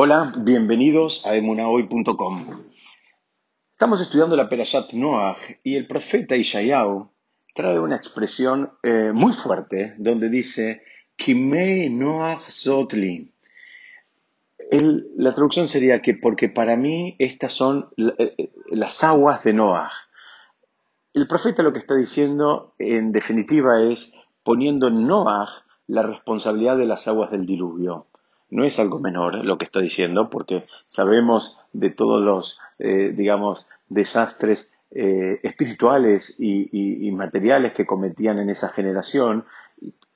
Hola, bienvenidos a emunahoy.com. Estamos estudiando la Perashat Noah y el profeta Ishayahu trae una expresión eh, muy fuerte donde dice Kimei Noah Zotli. la traducción sería que porque para mí estas son eh, eh, las aguas de Noah. El profeta lo que está diciendo en definitiva es poniendo en Noah la responsabilidad de las aguas del diluvio no es algo menor lo que está diciendo, porque sabemos de todos los, eh, digamos, desastres eh, espirituales y, materiales que cometían en esa generación.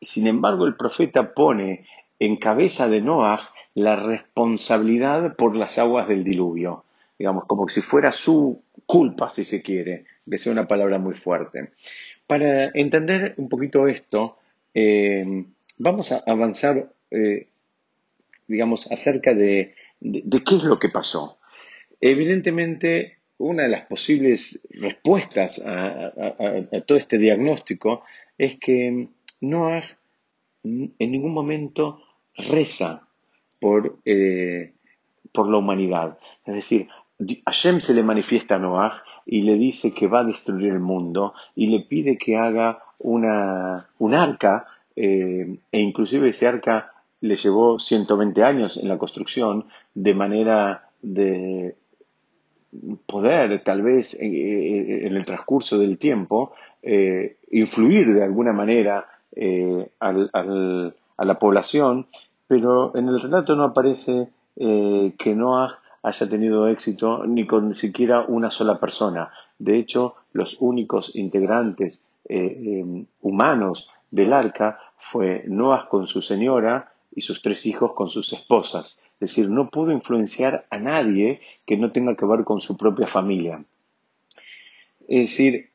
Sin embargo, el profeta pone en cabeza de Noah la responsabilidad por las aguas del diluvio, digamos, como si fuera su culpa, si se quiere, de ser una palabra muy fuerte. Para entender un poquito esto, eh, vamos a avanzar digamos, acerca de, qué es lo que pasó. Evidentemente, una de las posibles respuestas a, todo este diagnóstico es que Noah en ningún momento reza por, eh, por la humanidad. Es decir, Hashem se le manifiesta a Noah y le dice que va a destruir el mundo y le pide que haga una, un arca eh, e inclusive ese arca le llevó 120 años en la construcción, de manera de poder, tal vez eh, eh, en el transcurso del tiempo, eh, influir de alguna manera a la población, pero en el relato no aparece que Noah haya tenido éxito ni con siquiera una sola persona. De hecho, los únicos integrantes humanos del arca fue Noah con su señora, y sus tres hijos con sus esposas. Es decir, no pudo influenciar a nadie que no tenga que ver con su propia familia. Es decir,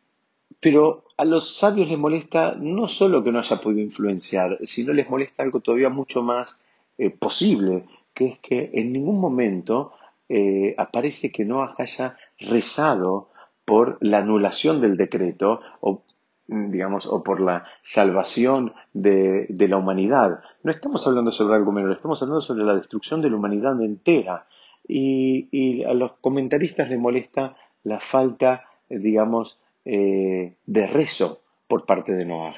pero a los sabios les molesta no solo que no haya podido influenciar, sino les molesta algo todavía mucho más eh, posible, que es que en ningún momento eh, aparece que no haya rezado por la anulación del decreto o digamos, o por la salvación de, la humanidad. No estamos hablando sobre algo menor, estamos hablando sobre la destrucción de la humanidad entera. Y, a los comentaristas les molesta la falta, eh, digamos, eh, de rezo por parte de Noah.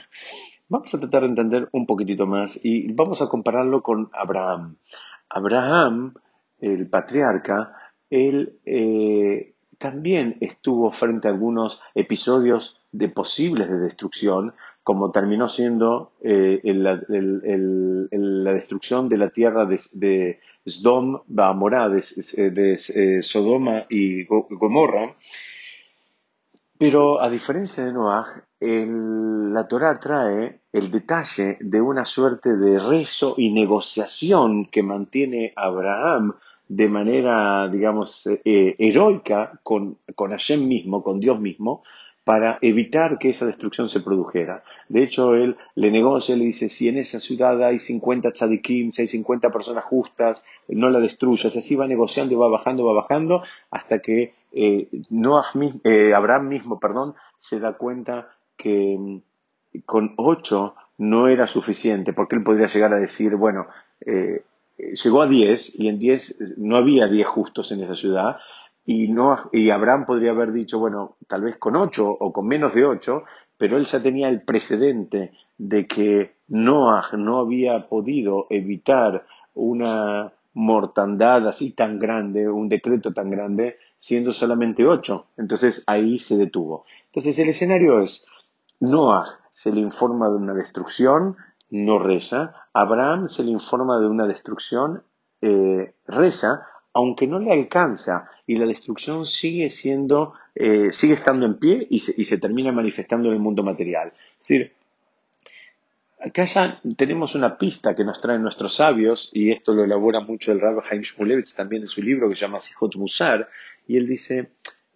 Vamos a tratar de entender un poquitito más y vamos a compararlo con Abraham. Abraham, el patriarca, él eh, también estuvo frente a algunos episodios de posibles de destrucción, como terminó siendo eh, la destrucción de la tierra de, Sdom, de, de Sodoma y Gomorra. Pero a diferencia de Noah, la Torah trae el detalle de una suerte de rezo y negociación que mantiene Abraham de manera, digamos, eh, heroica con, con Hashem mismo, con Dios mismo, para evitar que esa destrucción se produjera. De hecho, él le negocia, le dice, si en esa ciudad hay 50 tzadikim, si hay 50 personas justas, no la destruyas. Así va negociando, va bajando, va bajando, hasta que eh, eh, Abraham mismo perdón, se da cuenta que mm, con ocho no era suficiente, porque él podría llegar a decir, bueno, eh, llegó a diez y en diez no había diez justos en esa ciudad, y, y Abraham podría haber dicho, bueno, tal vez con ocho o con menos de ocho, pero él ya tenía el precedente de que Noah no había podido evitar una mortandad así tan grande, un decreto tan grande, siendo solamente ocho. Entonces ahí se detuvo. Entonces el escenario es, Noah se le informa de una destrucción, no reza. Abraham se le informa de una destrucción, eh, reza, aunque no le alcanza y la destrucción sigue siendo, eh, sigue estando en pie y se, termina manifestando en el mundo material. Decir, acá ya tenemos una pista que nos traen nuestros sabios, y esto lo elabora mucho el Rabbi Haim Shmulevitz también en su libro que se llama Sijot Musar, y él dice,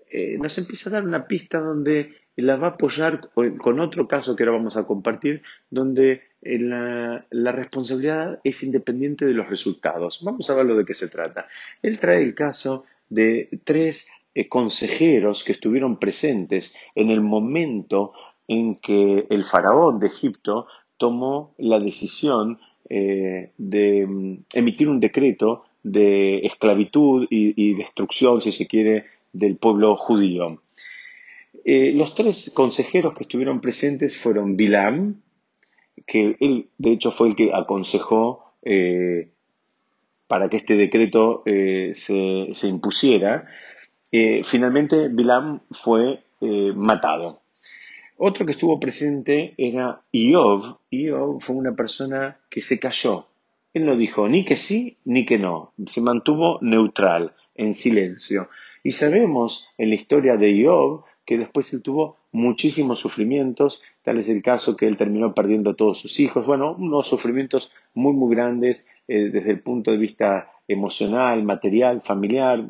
eh, nos empieza a dar una pista donde la va a apoyar con otro caso que ahora vamos a compartir, donde eh, la, responsabilidad es independiente de los resultados. Vamos a ver de qué se trata. Él trae el caso de tres eh, consejeros que estuvieron presentes en el momento en que el faraón de Egipto tomó la decisión de mm, emitir un decreto de esclavitud y, destrucción, si se quiere, del pueblo judío. Eh, los tres consejeros que estuvieron presentes fueron Bilam, que él de hecho fue el que aconsejó eh, para que este decreto eh, se, impusiera. finalmente Bilam fue matado. Otro que estuvo presente era Iov. Iov fue una persona que se cayó. Él no dijo ni que sí ni que no. Se mantuvo neutral, en silencio. Y sabemos en la historia de Iov que después él tuvo muchísimos sufrimientos, tal es el caso que él terminó perdiendo a todos sus hijos, bueno, unos sufrimientos muy, muy grandes eh, desde el punto de vista emocional, material, familiar,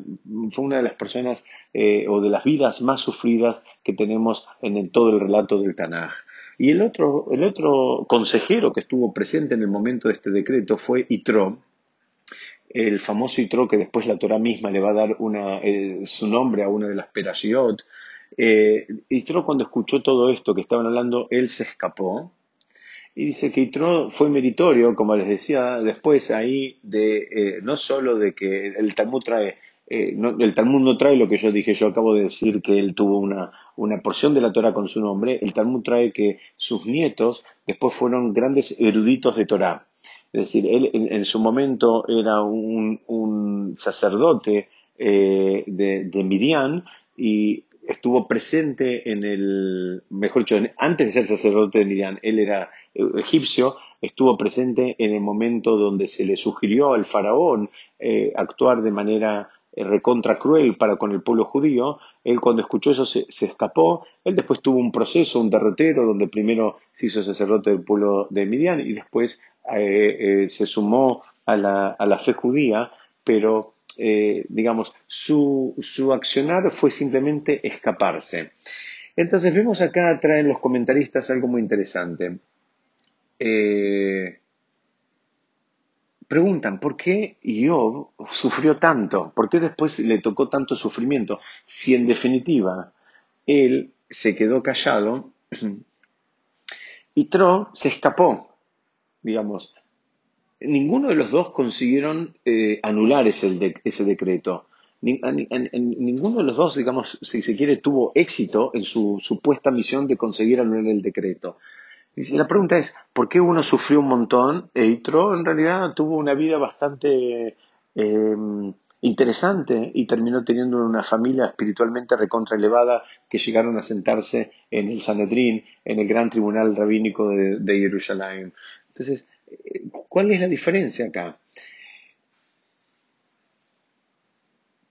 fue una de las personas eh, o de las vidas más sufridas que tenemos en todo el relato del Tanaj. Y el otro, el otro consejero que estuvo presente en el momento de este decreto fue Itro, el famoso Itro que después la Torah misma le va a dar una, eh, su nombre a una de las Perashiot, eh, Itro cuando escuchó todo esto que estaban hablando, él se escapó y dice que Itro fue meritorio, como les decía después ahí, de eh, no solo de que el Talmud trae, eh, el Talmud no trae lo que yo dije, yo acabo de decir que él tuvo una, una porción de la Torah con su nombre, el Talmud trae que sus nietos después fueron grandes eruditos de Torah. Es decir, él en, su momento era un, sacerdote de, de Midian y estuvo presente en el, mejor dicho, antes de ser sacerdote de Midian, él era eh, egipcio, estuvo presente en el momento donde se le sugirió al faraón eh, actuar de manera eh, recontra cruel para con el pueblo judío, él cuando escuchó eso se, escapó, él después tuvo un proceso, un derrotero, donde primero se hizo sacerdote del pueblo de Midian y después se sumó a la, a la fe judía, pero eh, digamos, su, su accionar fue simplemente escaparse. Entonces vemos acá, traen los comentaristas algo muy interesante. Eh, preguntan, ¿por qué Job sufrió tanto? ¿Por qué después le tocó tanto sufrimiento? Si en definitiva él se quedó callado y Tro se escapó, digamos ninguno de los dos consiguieron eh, anular ese, ese decreto. ninguno de los dos, digamos, si se quiere, tuvo éxito en su supuesta misión de conseguir anular el decreto. Y la pregunta es, ¿por qué uno sufrió un montón e Itro en realidad tuvo una vida bastante em, interesante y terminó teniendo una familia espiritualmente recontra elevada que llegaron a sentarse en el Sanedrín, en el gran tribunal rabínico de, de Jerusalén? Entonces, ¿Cuál es la diferencia acá?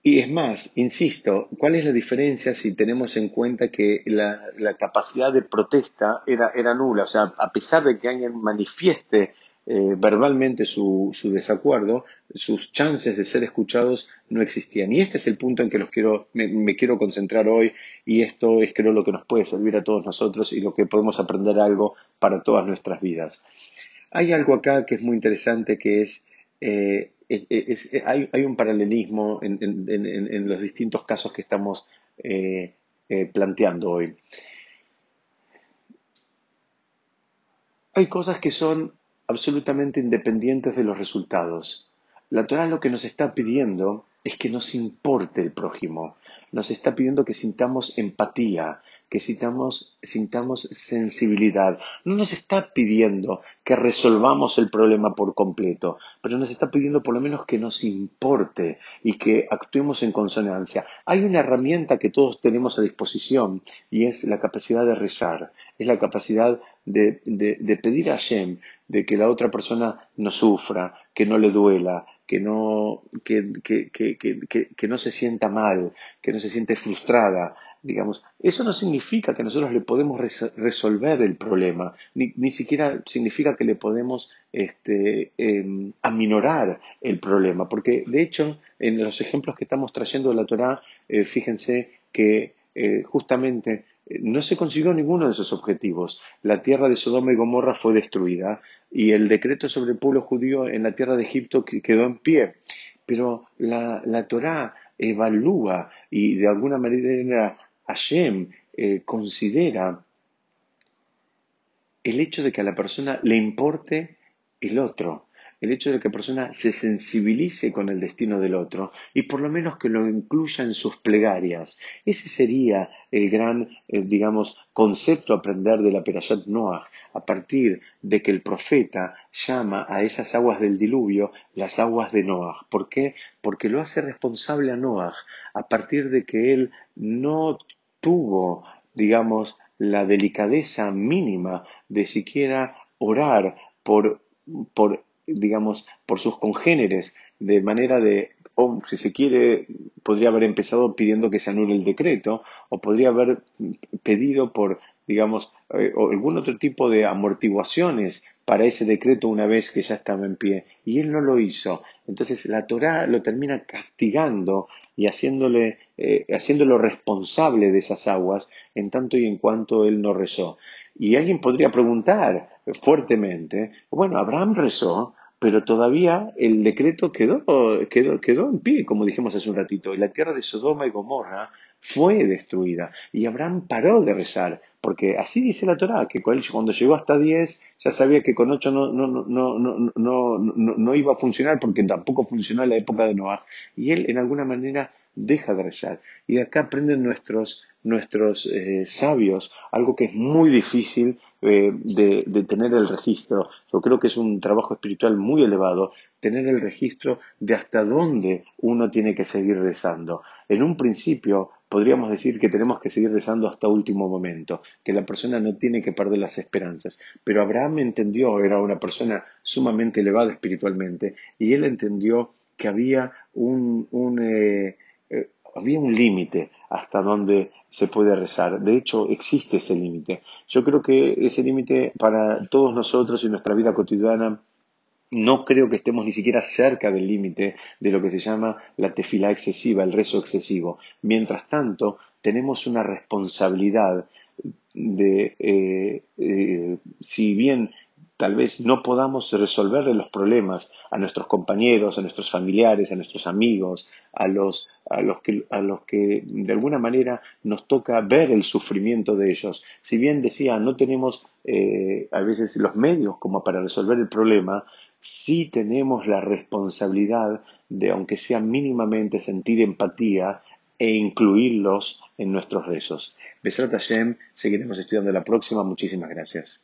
Y es más, insisto, ¿cuál es la diferencia si tenemos en cuenta que la, capacidad de protesta era, nula? O sea, a pesar de que alguien manifieste eh, verbalmente su, desacuerdo, sus chances de ser escuchados no existían. Y este es el punto en que los quiero, me, quiero concentrar hoy y esto es creo lo que nos puede servir a todos nosotros y lo que podemos aprender algo para todas nuestras vidas. Hay algo acá que es muy interesante que es, eh, hay, un paralelismo en, los distintos casos que estamos eh, eh, planteando hoy. Hay cosas que son absolutamente independientes de los resultados. La Torah lo que nos está pidiendo es que nos importe el prójimo, nos está pidiendo que sintamos empatía, que sintamos, sintamos sensibilidad. No nos está pidiendo que resolvamos el problema por completo, pero nos está pidiendo por lo menos que nos importe y que actuemos en consonancia. Hay una herramienta que todos tenemos a disposición y es la capacidad de rezar, es la capacidad de, de, pedir a Hashem de que la otra persona no sufra, que no le duela, que no, que, que, que, que, no se sienta mal, que no se siente frustrada, digamos, eso no significa que nosotros le podemos resolver el problema, ni, ni, siquiera significa que le podemos este, em, aminorar el problema, porque de hecho en los ejemplos que estamos trayendo de la Torah, eh, fíjense que eh, justamente eh, no se consiguió ninguno de esos objetivos. La tierra de Sodoma y Gomorra fue destruida y el decreto sobre el pueblo judío en la tierra de Egipto quedó en pie. Pero la, la Torah evalúa y de alguna manera Hashem eh, considera el hecho de que a la persona le importe el otro. el hecho de que la persona se sensibilice con el destino del otro y por lo menos que lo incluya en sus plegarias. Ese sería el gran, eh, digamos, concepto a aprender de la Perashat Noah, a partir de que el profeta llama a esas aguas del diluvio las aguas de Noah. ¿Por qué? Porque lo hace responsable a Noah a partir de que él no tuvo, digamos, la delicadeza mínima de siquiera orar por, por digamos, por sus congéneres, de manera de, o si se quiere, podría haber empezado pidiendo que se anule el decreto, o podría haber pedido por, digamos, eh, algún otro tipo de amortiguaciones para ese decreto una vez que ya estaba en pie. Y él no lo hizo. Entonces la Torá lo termina castigando y haciéndole, eh, haciéndolo responsable de esas aguas en tanto y en cuanto él no rezó. Y alguien podría preguntar fuertemente, bueno, Abraham rezó, pero todavía el decreto quedó, quedó, quedó en pie, como dijimos hace un ratito, y la tierra de Sodoma y Gomorra fue destruida. Y Abraham paró de rezar, porque así dice la Torá, que cuando llegó hasta 10 ya sabía que con 8 no, no, no, no, no, no iba a funcionar, porque tampoco funcionó en la época de Noah. Y él, en alguna manera, deja de rezar. Y acá aprenden nuestros, nuestros eh, sabios algo que es muy difícil eh, de, de, tener el registro. Yo creo que es un trabajo espiritual muy elevado tener el registro de hasta dónde uno tiene que seguir rezando. En un principio podríamos decir que tenemos que seguir rezando hasta último momento, que la persona no tiene que perder las esperanzas. Pero Abraham entendió, era una persona sumamente elevada espiritualmente, y él entendió que había un, un eh, había un límite hasta donde se puede rezar. De hecho, existe ese límite. Yo creo que ese límite para todos nosotros en nuestra vida cotidiana no creo que estemos ni siquiera cerca del límite de lo que se llama la tefila excesiva, el rezo excesivo. Mientras tanto, tenemos una responsabilidad de, eh, eh, si bien tal vez no podamos resolverle los problemas a nuestros compañeros, a nuestros familiares, a nuestros amigos, a los, a los, que, a los que de alguna manera nos toca ver el sufrimiento de ellos. Si bien decía, no tenemos eh, a veces los medios como para resolver el problema, sí tenemos la responsabilidad de, aunque sea mínimamente, sentir empatía e incluirlos en nuestros rezos. Besrat Hashem, seguiremos estudiando la próxima. Muchísimas gracias.